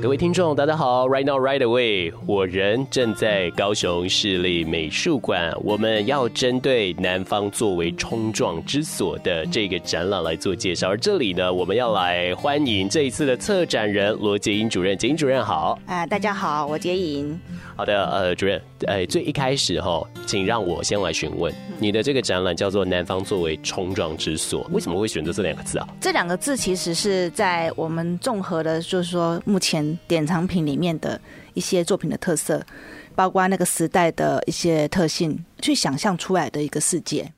各位听众，大家好！Right now, right away，我人正在高雄市立美术馆，我们要针对南方作为冲撞之所的这个展览来做介绍。而这里呢，我们要来欢迎这一次的策展人罗杰英主任。杰英主任好！啊，大家好，我杰英。好的，呃，主任，呃，最一开始哈，请让我先来询问你的这个展览叫做“南方作为冲撞之所”，为什么会选择这两个字啊？这两个字其实是在我们综合的，就是说目前典藏品里面的一些作品的特色，包括那个时代的一些特性，去想象出来的一个世界。